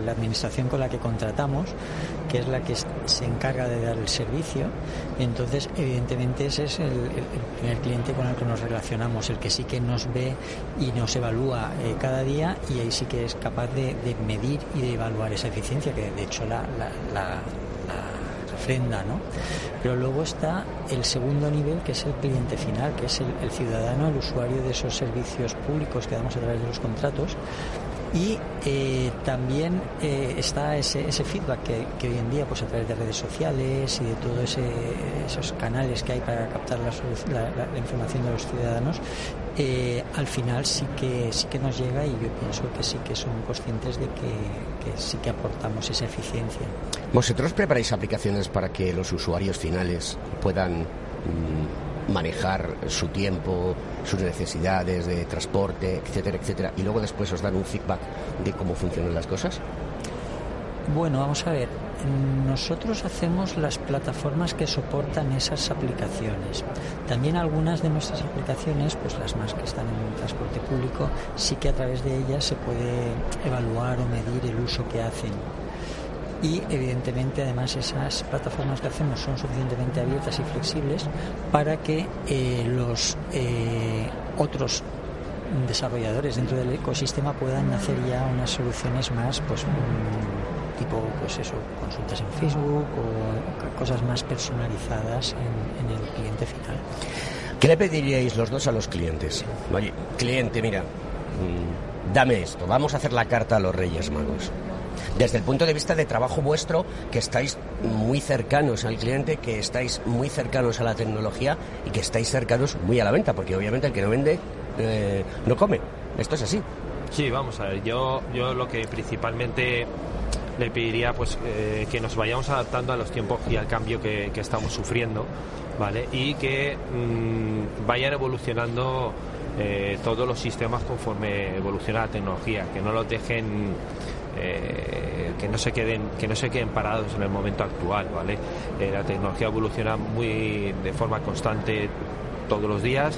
la administración con la que contratamos, que es la que se encarga de dar el servicio. Entonces, evidentemente, ese es el, primer cliente con el que nos relacionamos, el que sí que nos ve y nos evalúa eh, cada día y ahí sí que es capaz de, medir y de evaluar esa eficiencia, que de hecho la, la ¿no? Pero luego está el segundo nivel, que es el cliente final, que es el, ciudadano, el usuario de esos servicios públicos que damos a través de los contratos, y eh, también eh, está ese, ese feedback que, hoy en día pues a través de redes sociales y de todos esos canales que hay para captar la, información de los ciudadanos eh, al final sí que sí que nos llega y yo pienso que sí que son conscientes de que, sí que aportamos esa eficiencia. ¿Vosotros preparáis aplicaciones para que los usuarios finales puedan mm, manejar su tiempo, sus necesidades de transporte, etcétera, etcétera, y luego después os dan un feedback de cómo funcionan las cosas? Bueno, vamos a ver. Nosotros hacemos las plataformas que soportan esas aplicaciones. También algunas de nuestras aplicaciones, pues las más que están en el transporte público, sí que a través de ellas se puede evaluar o medir el uso que hacen y evidentemente además esas plataformas que hacemos son suficientemente abiertas y flexibles para que eh, los eh, otros desarrolladores dentro del ecosistema puedan hacer ya unas soluciones más, pues mm, tipo, pues eso, consultas en Facebook o cosas más personalizadas en, el cliente final. ¿Qué le pediríais los dos a los clientes? Oye, cliente, mira, mm, dame esto, vamos a hacer la carta a los Reyes Magos desde el punto de vista de trabajo vuestro, que estáis muy cercanos al cliente, que estáis muy cercanos a la tecnología y que estáis cercanos muy a la venta, porque obviamente el que no vende eh, no come. Esto es así. Sí, vamos a ver, yo, yo lo que principalmente le pediría pues eh, que nos vayamos adaptando a los tiempos y al cambio que, estamos sufriendo, ¿vale? Y que mm, vayan evolucionando eh, todos los sistemas conforme evoluciona la tecnología, que no los dejen eh, que no se queden que no se queden parados en el momento actual vale la tecnología evoluciona muy de forma constante todos los días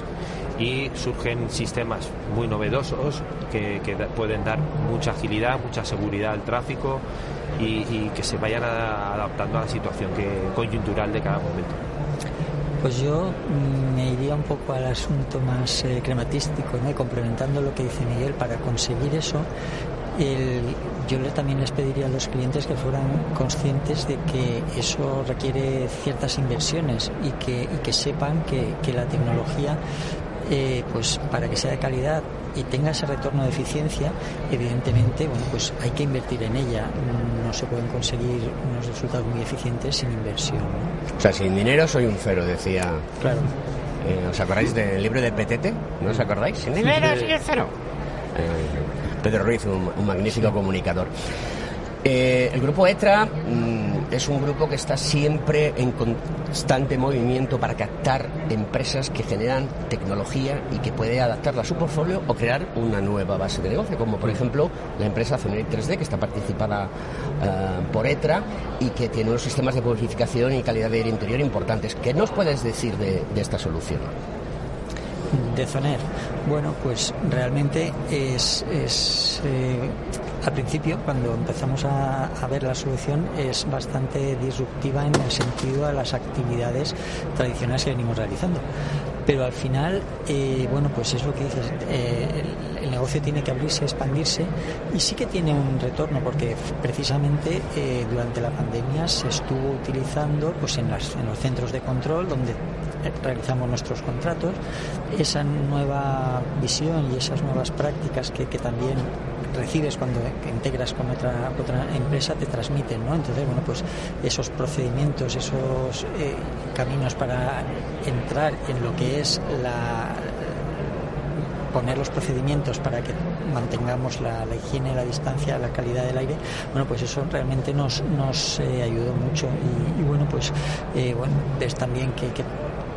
y surgen sistemas muy novedosos que, pueden dar mucha agilidad, mucha seguridad al tráfico y, que se vayan adaptando a la situación que, coyuntural de cada momento. Pues yo me iría un poco al asunto más eh, crematístico, ¿no? complementando lo que dice Miguel, para conseguir eso yo también les pediría a los clientes que fueran conscientes de que eso requiere ciertas inversiones y que sepan que, la tecnología, eh, pues para que sea de calidad y tenga ese retorno de eficiencia, evidentemente, bueno, pues hay que invertir en ella. No se pueden conseguir unos resultados muy eficientes sin inversión. O sea, sin dinero soy un cero, decía. Claro. Eh, ¿Os acordáis del libro de Petete? ¿No os acordáis? Sin dinero soy un cero. Eh, Pedro Ruiz, un, magnífico comunicador. Eh, el grupo ETRA mm, es un grupo que está siempre en constante movimiento para captar empresas que generan tecnología y que puede adaptarla a su portfolio o crear una nueva base de negocio, como por ejemplo la empresa Ceneric 3D, que está participada eh, por ETRA y que tiene unos sistemas de purificación y calidad de aire interior importantes. ¿Qué nos puedes decir de esta solución? De Zoner. Bueno, pues realmente es, es eh, al principio, cuando empezamos a, ver la solución, es bastante disruptiva en el sentido de las actividades tradicionales que venimos realizando. Pero al final, eh, bueno, pues es lo que dices, eh, el, negocio tiene que abrirse, expandirse y sí que tiene un retorno porque precisamente durante la pandemia se estuvo utilizando pues en, las, en los centros de control donde realizamos nuestros contratos, esa nueva visión y esas nuevas prácticas que, también recibes cuando integras con otra, otra empresa te transmiten, ¿no? Entonces, bueno, pues esos procedimientos, esos eh, caminos para entrar en lo que es la poner los procedimientos para que mantengamos la, higiene, la distancia, la calidad del aire, bueno, pues eso realmente nos, nos eh, ayudó mucho y, bueno, pues eh, bueno, ves también que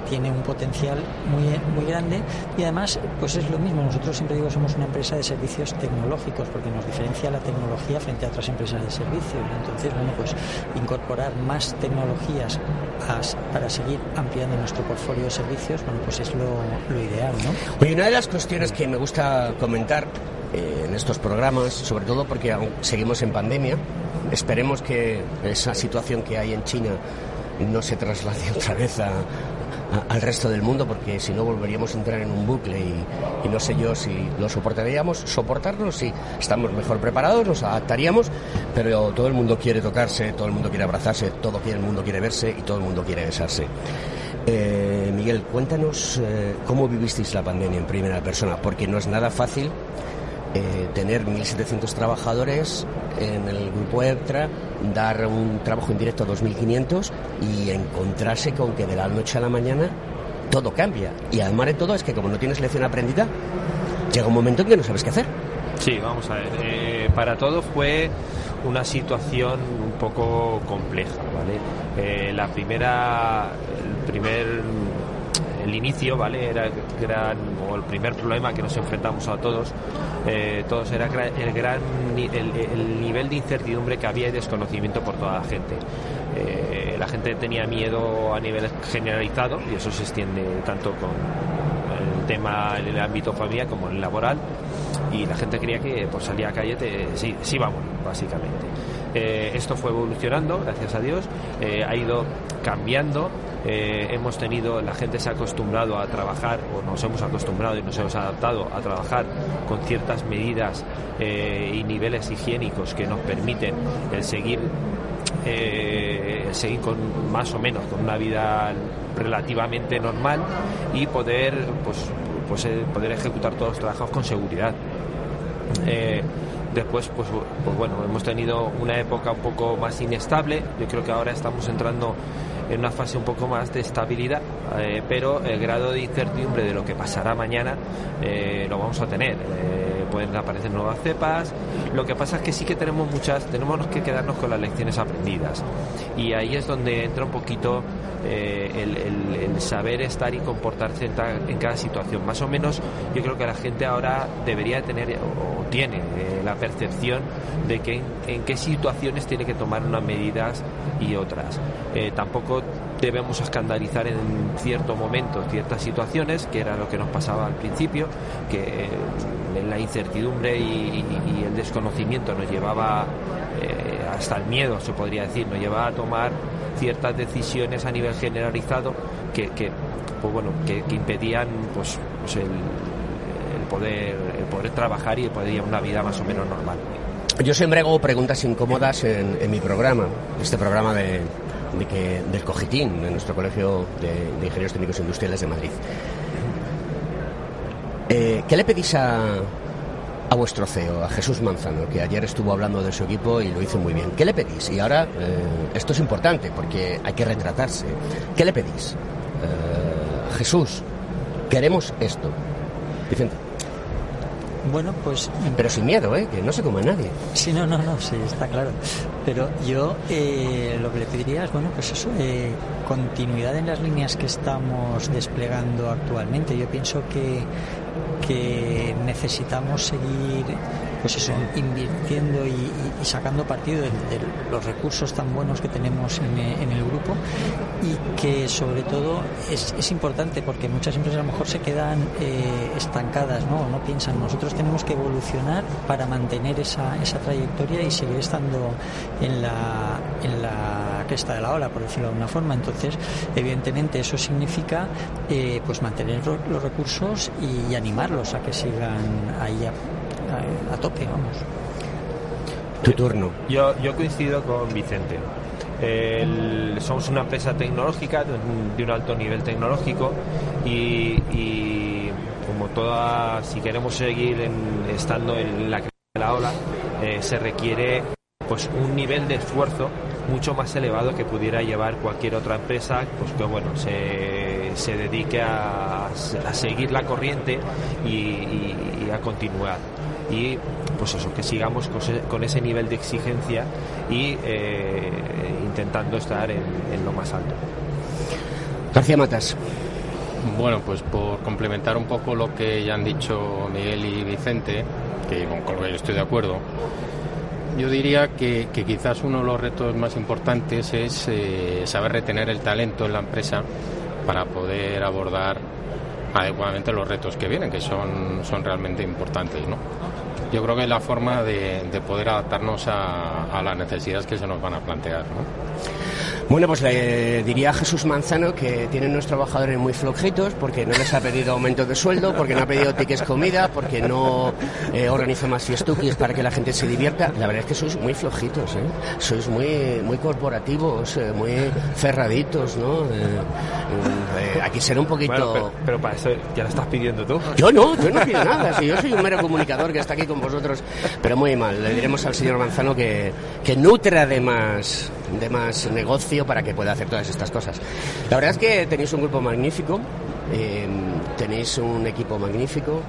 tiene un potencial muy, muy grande y además pues es lo mismo, nosotros siempre digo somos una empresa de servicios tecnológicos porque nos diferencia la tecnología frente a otras empresas de servicios. Entonces, bueno, pues incorporar más tecnologías para seguir ampliando nuestro portfolio de servicios, bueno, pues es lo, ideal, ¿no? Oye, una de las cuestiones que me gusta comentar eh, en estos programas, sobre todo porque aún seguimos en pandemia, esperemos que esa situación que hay en China no se traslade otra vez a, al resto del mundo porque si no volveríamos a entrar en un bucle y, no sé yo si lo soportaríamos, soportarlo, si estamos mejor preparados, nos adaptaríamos, pero todo el mundo quiere tocarse, todo el mundo quiere abrazarse, todo el mundo quiere verse y todo el mundo quiere besarse. Eh, Miguel, cuéntanos eh, cómo vivisteis la pandemia en primera persona, porque no es nada fácil eh, tener 1.700 trabajadores en el grupo EPTRA, dar un trabajo indirecto a 2.500 y encontrarse con que de la noche a la mañana todo cambia. Y además de todo es que como no tienes lección aprendida, llega un momento en que no sabes qué hacer. Sí, vamos a ver. Eh, para todo fue una situación un poco compleja, ¿vale? Eh, la primera, el primer el inicio, ¿vale? Era el gran, o el primer problema que nos enfrentamos a todos, eh, todos era el gran el, nivel de incertidumbre que había y desconocimiento por toda la gente. Eh, la gente tenía miedo a nivel generalizado y eso se extiende tanto con el tema en el ámbito familiar como en el laboral y la gente creía que por salir a calle te, sí, sí vamos, básicamente. esto fue evolucionando, gracias a Dios, ha ido cambiando eh, hemos tenido, la gente se ha acostumbrado a trabajar, o nos hemos acostumbrado y nos hemos adaptado a trabajar con ciertas medidas eh, y niveles higiénicos que nos permiten el seguir, eh, seguir con más o menos con una vida relativamente normal y poder, pues, pues poder ejecutar todos los trabajos con seguridad. Después, pues, pues, bueno, hemos tenido una época un poco más inestable. Yo creo que ahora estamos entrando en una fase un poco más de estabilidad, eh, pero el grado de incertidumbre de lo que pasará mañana eh, lo vamos a tener. Eh, pueden aparecer nuevas cepas. Lo que pasa es que sí que tenemos muchas, tenemos que quedarnos con las lecciones aprendidas. Y ahí es donde entra un poquito el, saber estar y comportarse en, cada situación. Más o menos, yo creo que la gente ahora debería tener o tiene la percepción de que en, qué situaciones tiene que tomar unas medidas y otras. tampoco debemos escandalizar en cierto momento ciertas situaciones, que era lo que nos pasaba al principio, que en la incertidumbre y, el desconocimiento nos llevaba eh, hasta el miedo, se podría decir, nos llevaba a tomar ciertas decisiones a nivel generalizado que, pues bueno, que, impedían pues, pues el, poder, el poder trabajar y poder llevar una vida más o menos normal. Yo siempre hago preguntas incómodas en mi programa, este programa de, de que, del Cogitín, de nuestro Colegio de, Ingenieros Técnicos Industriales de Madrid. Eh, ¿Qué le pedís a, a vuestro CEO, a Jesús Manzano, que ayer estuvo hablando de su equipo y lo hizo muy bien? ¿Qué le pedís? Y ahora, eh, esto es importante porque hay que retratarse. ¿Qué le pedís? Eh, Jesús, queremos esto. Vicente. Bueno, pues... Pero sin miedo, ¿eh? Que no se coma nadie. Sí, no, no, no, sí, está claro. Pero yo eh, lo que le pediría es, bueno, pues eso, eh, continuidad en las líneas que estamos desplegando actualmente. Yo pienso que, que necesitamos seguir pues eso, invirtiendo y, sacando partido de, los recursos tan buenos que tenemos en, el grupo y que sobre todo es, es, importante porque muchas empresas a lo mejor se quedan eh, estancadas, ¿no? no piensan, nosotros tenemos que evolucionar para mantener esa, esa trayectoria y seguir estando en la, en la cresta de la ola, por decirlo de alguna forma. Entonces, evidentemente eso significa eh, pues mantener los recursos y animarlos a que sigan ahí a, tope, vamos. Tu turno. Yo, yo coincido con Vicente. somos una empresa tecnológica de un, alto nivel tecnológico y, como toda, si queremos seguir estando en la de la ola, eh, se requiere pues un nivel de esfuerzo mucho más elevado que pudiera llevar cualquier otra empresa pues que bueno se, se dedique a, a, seguir la corriente y a continuar y pues eso, que sigamos con ese nivel de exigencia y eh, intentando estar en, lo más alto. García Matas. Bueno, pues por complementar un poco lo que ya han dicho Miguel y Vicente, que con lo que yo estoy de acuerdo, yo diría que, quizás uno de los retos más importantes es eh, saber retener el talento en la empresa para poder abordar adecuadamente los retos que vienen, que son, son realmente importantes. ¿no? Yo creo que es la forma de, poder adaptarnos a, las necesidades que se nos van a plantear. Bueno, pues le diría a Jesús Manzano que tienen unos trabajadores muy flojitos porque no les ha pedido aumento de sueldo, porque no ha pedido tickets comida, porque no eh, organiza más fiestuquis para que la gente se divierta. La verdad es que sois muy flojitos, ¿eh? Sois muy, muy corporativos, eh, muy cerraditos, ¿no? Eh, aquí será un poquito... pero, para eso ya lo estás pidiendo tú. Yo no, yo no pido nada. Si yo soy un mero comunicador que está aquí con vosotros, pero muy mal. Le diremos al señor Manzano que, que nutra de más, de más negocio para que pueda hacer todas estas cosas. La verdad es que tenéis un grupo magnífico, eh, tenéis un equipo magnífico,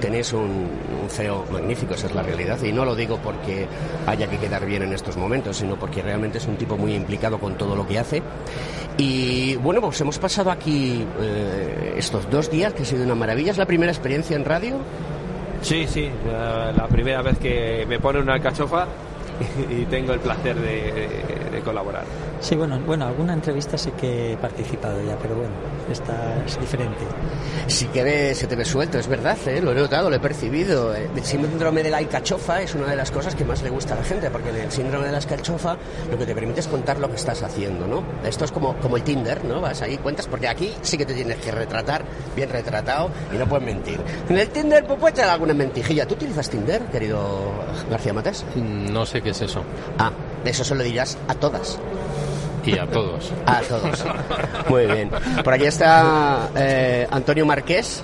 tenéis un, CEO magnífico, esa es la realidad. Y no lo digo porque haya que quedar bien en estos momentos, sino porque realmente es un tipo muy implicado con todo lo que hace. Y bueno, pues hemos pasado aquí eh, estos dos días, que ha sido una maravilla. ¿Es la primera experiencia en radio? Sí, sí, la, primera vez que me pone una alcachofa y tengo el placer de, colaborar. Sí, bueno, bueno, alguna entrevista sé que he participado ya, pero bueno, esta es diferente. Sí que se te ve suelto, es verdad, ¿eh? lo he notado, lo he percibido. El síndrome de la alcachofa es una de las cosas que más le gusta a la gente, porque en el síndrome de la alcachofa lo que te permite es contar lo que estás haciendo, ¿no? Esto es como, como el Tinder, ¿no? Vas ahí, cuentas, porque aquí sí que te tienes que retratar, bien retratado, y no puedes mentir. En el Tinder, pues puedes echar alguna mentijilla. ¿Tú utilizas Tinder, querido García Matés? Mm, no sé qué es eso. Ah, eso se lo dirás a todas. Y a todos. A todos. Muy bien. Por aquí está eh, Antonio Marqués.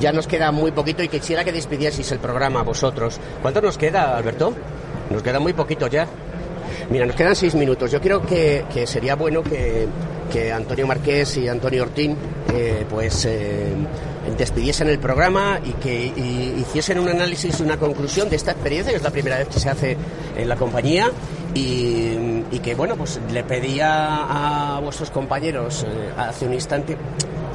Ya nos queda muy poquito y quisiera que despidieseis el programa vosotros. ¿Cuánto nos queda, Alberto? Nos queda muy poquito ya. Mira, nos quedan seis minutos. Yo creo que, sería bueno que, Antonio Marqués y Antonio Ortín eh, pues eh, despidiesen el programa y que hiciesen un análisis, una conclusión de esta experiencia, que es la primera vez que se hace en la compañía y, que bueno, pues le pedía a vuestros compañeros eh, hace un instante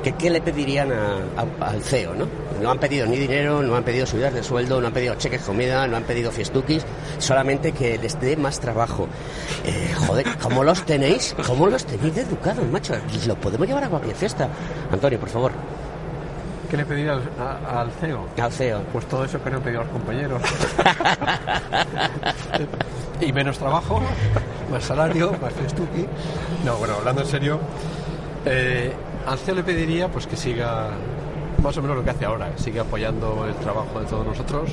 que qué le pedirían al CEO, ¿no? No han pedido ni dinero, no han pedido subidas de sueldo, no han pedido cheques comida, no han pedido fiestuquis, solamente que les dé más trabajo. Eh, joder, ¿cómo los tenéis? ¿Cómo los tenéis educados, macho? Los podemos llevar a cualquier fiesta. Antonio, por favor. ¿Qué le pediría al, CEO? Al CEO. Pues todo eso que no han pedido a los compañeros. y menos trabajo, más salario, más festuki. No, bueno, hablando en serio, eh, al CEO le pediría pues que siga más o menos lo que hace ahora, sigue apoyando el trabajo de todos nosotros.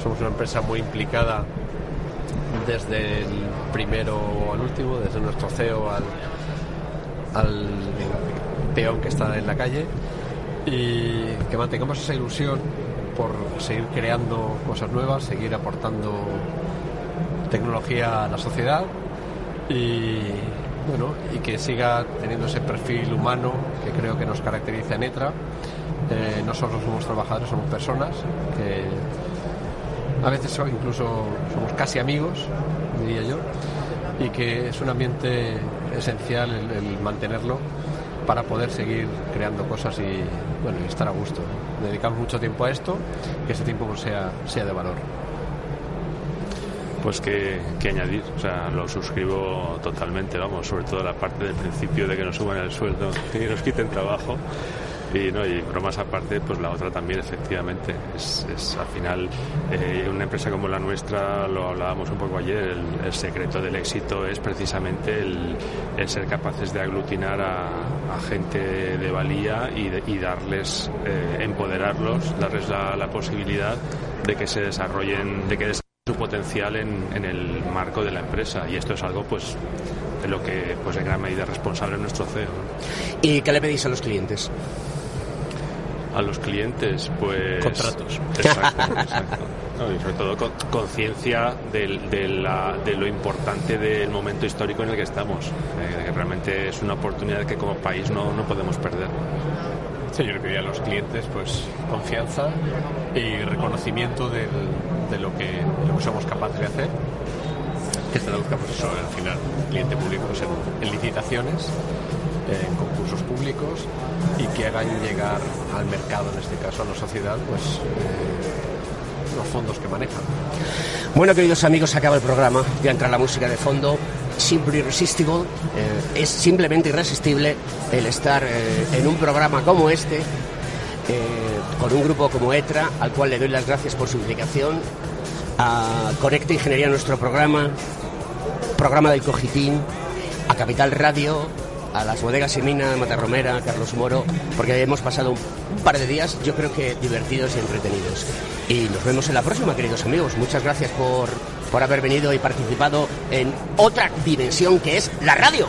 Somos una empresa muy implicada desde el primero al último, desde nuestro CEO al, al peón que está en la calle y que mantengamos esa ilusión por seguir creando cosas nuevas, seguir aportando tecnología a la sociedad y bueno, y que siga teniendo ese perfil humano que creo que nos caracteriza en ETRA. Eh, no solo somos trabajadores, somos personas que a veces incluso somos casi amigos, diría yo, y que es un ambiente esencial el, mantenerlo para poder seguir creando cosas y bueno estar a gusto. Dedicamos mucho tiempo a esto, que ese tiempo sea, sea de valor pues que, añadir. O sea, lo suscribo totalmente, vamos, sobre todo la parte del principio de que nos suban el sueldo y nos quiten trabajo. Y, no, y bromas aparte, pues la otra también, efectivamente. Es, al final, eh, una empresa como la nuestra, lo hablábamos un poco ayer, el, secreto del éxito es precisamente el, ser capaces de aglutinar a, gente de valía y, darles, eh, empoderarlos, darles la, la, posibilidad de que se desarrollen, de que su potencial en, el marco de la empresa y esto es algo pues de lo que pues en gran medida es responsable nuestro CEO. ¿Y qué le pedís a los clientes? A los clientes, pues... Contratos. Exacto, exacto. y sobre todo conciencia de, de, lo importante del momento histórico en el que estamos, eh, que realmente es una oportunidad que como país no, no podemos perder. Sí, yo le pediría a los clientes pues confianza y reconocimiento de, lo que, somos capaces de hacer, que se traduzca pues eso al final cliente público en, licitaciones, en concursos públicos y que hagan llegar al mercado, en este caso a la sociedad, pues eh, los fondos que manejan. Bueno, queridos amigos, acaba el programa, ya entra la música de fondo. Simple Irresistible. Eh, es simplemente irresistible el estar eh, en un programa como este, eh, con un grupo como ETRA, al cual le doy las gracias por su implicación, a Conecta Ingeniería, nuestro programa, programa del Cogitín, a Capital Radio, a las bodegas Semina, Matarromera, Carlos Moro, porque hemos pasado un par de días, yo creo que divertidos y entretenidos. Y nos vemos en la próxima, queridos amigos. Muchas gracias por por haber venido y participado en otra dimensión que es la radio.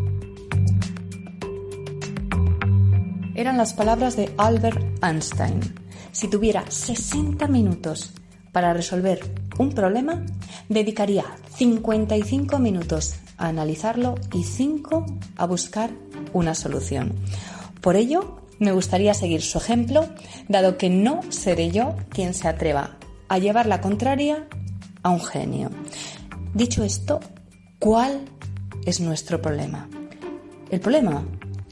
Eran las palabras de Albert Einstein. Si tuviera 60 minutos para resolver un problema, dedicaría 55 minutos a analizarlo y 5 a buscar una solución. Por ello, me gustaría seguir su ejemplo, dado que no seré yo quien se atreva a llevar la contraria a un genio. Dicho esto, ¿cuál es nuestro problema? El problema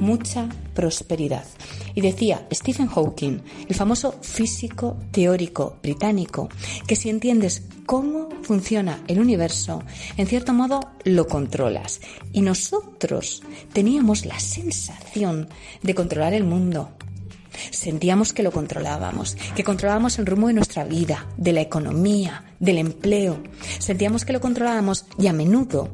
mucha prosperidad. Y decía Stephen Hawking, el famoso físico teórico británico, que si entiendes cómo funciona el universo, en cierto modo lo controlas. Y nosotros teníamos la sensación de controlar el mundo. Sentíamos que lo controlábamos, que controlábamos el rumbo de nuestra vida, de la economía, del empleo. Sentíamos que lo controlábamos y a menudo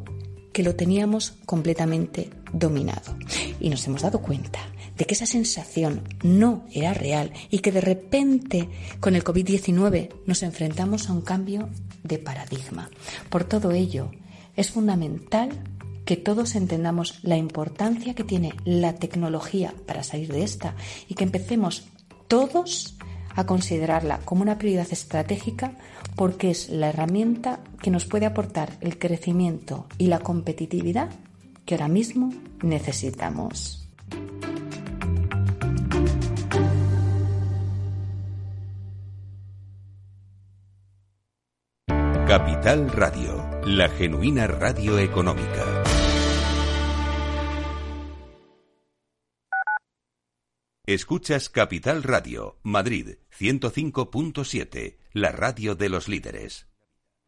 que lo teníamos completamente dominado. Y nos hemos dado cuenta de que esa sensación no era real y que de repente con el COVID-19 nos enfrentamos a un cambio de paradigma. Por todo ello, es fundamental que todos entendamos la importancia que tiene la tecnología para salir de esta y que empecemos todos a considerarla como una prioridad estratégica porque es la herramienta que nos puede aportar el crecimiento y la competitividad que ahora mismo necesitamos. Capital Radio, la genuina radio económica. Escuchas Capital Radio, Madrid 105.7, la radio de los líderes.